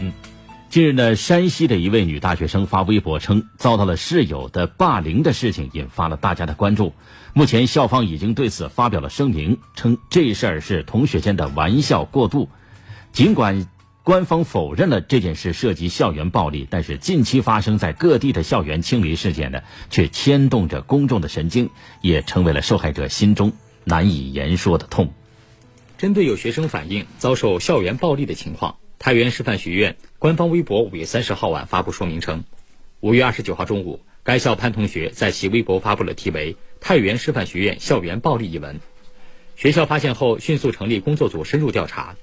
嗯，近日呢，山西的一位女大学生发微博称，遭到了室友的霸凌的事情，引发了大家的关注。目前校方已经对此发表了声明，称这事儿是同学间的玩笑过度。尽管官方否认了这件事涉及校园暴力，但是近期发生在各地的校园清理事件呢，却牵动着公众的神经，也成为了受害者心中难以言说的痛。针对有学生反映遭受校园暴力的情况。太原师范学院官方微博五月三十号晚发布说明称，五月二十九号中午，该校潘同学在其微博发布了题为《太原师范学院校园暴力》一文。学校发现后，迅速成立工作组深入调查。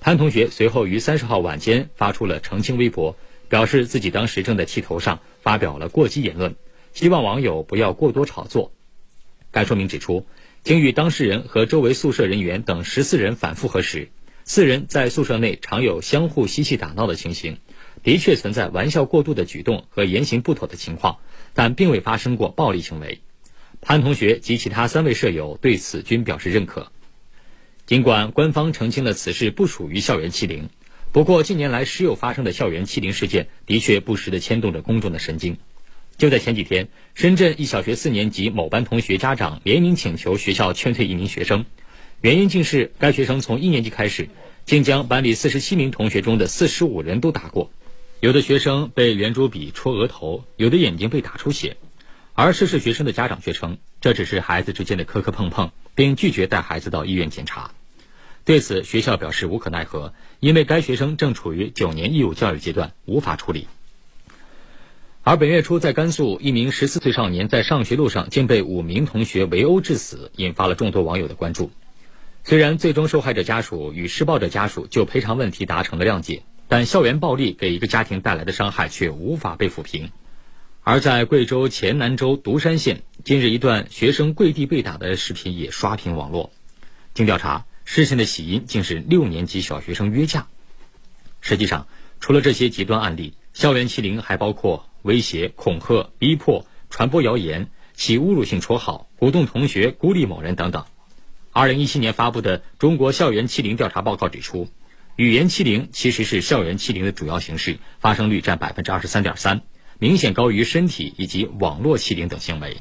潘同学随后于三十号晚间发出了澄清微博，表示自己当时正在气头上发表了过激言论，希望网友不要过多炒作。该说明指出，经与当事人和周围宿舍人员等十四人反复核实。四人在宿舍内常有相互嬉戏打闹的情形，的确存在玩笑过度的举动和言行不妥的情况，但并未发生过暴力行为。潘同学及其他三位舍友对此均表示认可。尽管官方澄清了此事不属于校园欺凌，不过近年来时有发生的校园欺凌事件的确不时地牵动着公众的神经。就在前几天，深圳一小学四年级某班同学家长联名请求学校劝退一名学生。原因竟是该学生从一年级开始，竟将班里四十七名同学中的四十五人都打过，有的学生被圆珠笔戳额头，有的眼睛被打出血，而涉事学生的家长却称这只是孩子之间的磕磕碰碰，并拒绝带孩子到医院检查。对此，学校表示无可奈何，因为该学生正处于九年义务教育阶段，无法处理。而本月初，在甘肃，一名十四岁少年在上学路上竟被五名同学围殴致死，引发了众多网友的关注。虽然最终受害者家属与施暴者家属就赔偿问题达成了谅解，但校园暴力给一个家庭带来的伤害却无法被抚平。而在贵州黔南州独山县，近日一段学生跪地被打的视频也刷屏网络。经调查，事情的起因竟是六年级小学生约架。实际上，除了这些极端案例，校园欺凌还包括威胁、恐吓、逼迫、传播谣言、起侮辱性绰号、鼓动同学孤立某人等等。二零一七年发布的《中国校园欺凌调查报告》指出，语言欺凌其实是校园欺凌的主要形式，发生率占百分之二十三点三，明显高于身体以及网络欺凌等行为。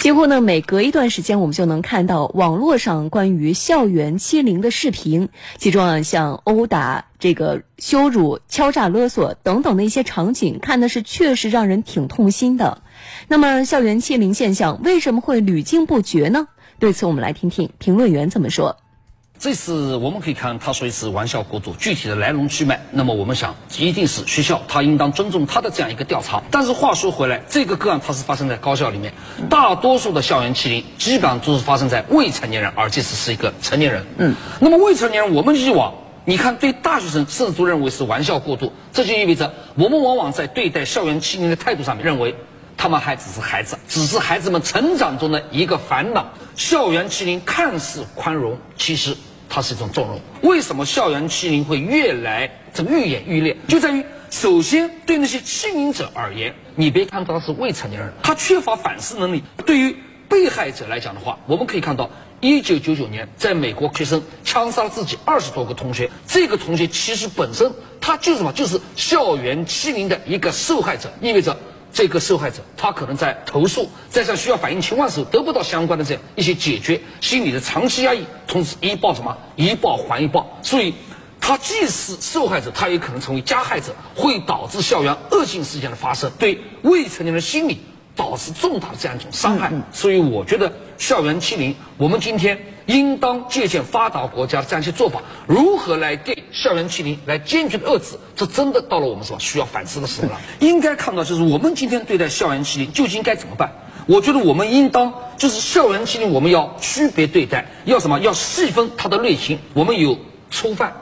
几乎呢，每隔一段时间，我们就能看到网络上关于校园欺凌的视频，其中啊，像殴打、这个羞辱、敲诈勒索等等的一些场景，看的是确实让人挺痛心的。那么，校园欺凌现象为什么会屡禁不绝呢？对此，我们来听听评论员怎么说。这次我们可以看他说一次玩笑过度，具体的来龙去脉。那么我们想，一定是学校他应当尊重他的这样一个调查。但是话说回来，这个个案它是发生在高校里面，大多数的校园欺凌基本上都是发生在未成年人，而这次是一个成年人。嗯，那么未成年人，我们以往你看对大学生甚至都认为是玩笑过度，这就意味着我们往往在对待校园欺凌的态度上面认为。他们还只是孩子，只是孩子们成长中的一个烦恼。校园欺凌看似宽容，其实它是一种纵容。为什么校园欺凌会越来这个愈演愈烈？就在于，首先对那些欺凌者而言，你别看他是未成年人，他缺乏反思能力。对于被害者来讲的话，我们可以看到，一九九九年在美国，学生枪杀了自己二十多个同学，这个同学其实本身他就是什么？就是校园欺凌的一个受害者，意味着。这个受害者，他可能在投诉，在向需要反映情况的时候得不到相关的这样一些解决，心理的长期压抑，同时一报什么？一报还一报，所以他既是受害者，他也可能成为加害者，会导致校园恶性事件的发生，对未成年人心理。导致重大的这样一种伤害，所以我觉得校园欺凌，我们今天应当借鉴发达国家的这样一些做法，如何来对校园欺凌来坚决的遏制？这真的到了我们什么需要反思的时候了。应该看到，就是我们今天对待校园欺凌究竟该怎么办？我觉得我们应当就是校园欺凌，我们要区别对待，要什么？要细分它的类型。我们有初犯，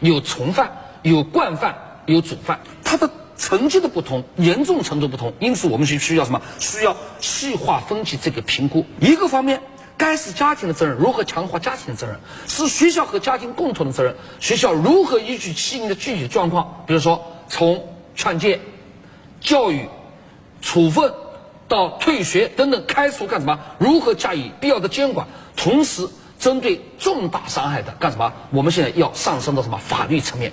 有从犯，有惯犯，有主犯，它的。成绩的不同，严重程度不同，因此我们是需要什么？需要细化分析这个评估。一个方面，该是家庭的责任，如何强化家庭的责任？是学校和家庭共同的责任。学校如何依据欺凌的具体状况，比如说从劝诫、教育、处分到退学等等，开除干什么？如何加以必要的监管？同时。针对重大伤害的干什么？我们现在要上升到什么法律层面？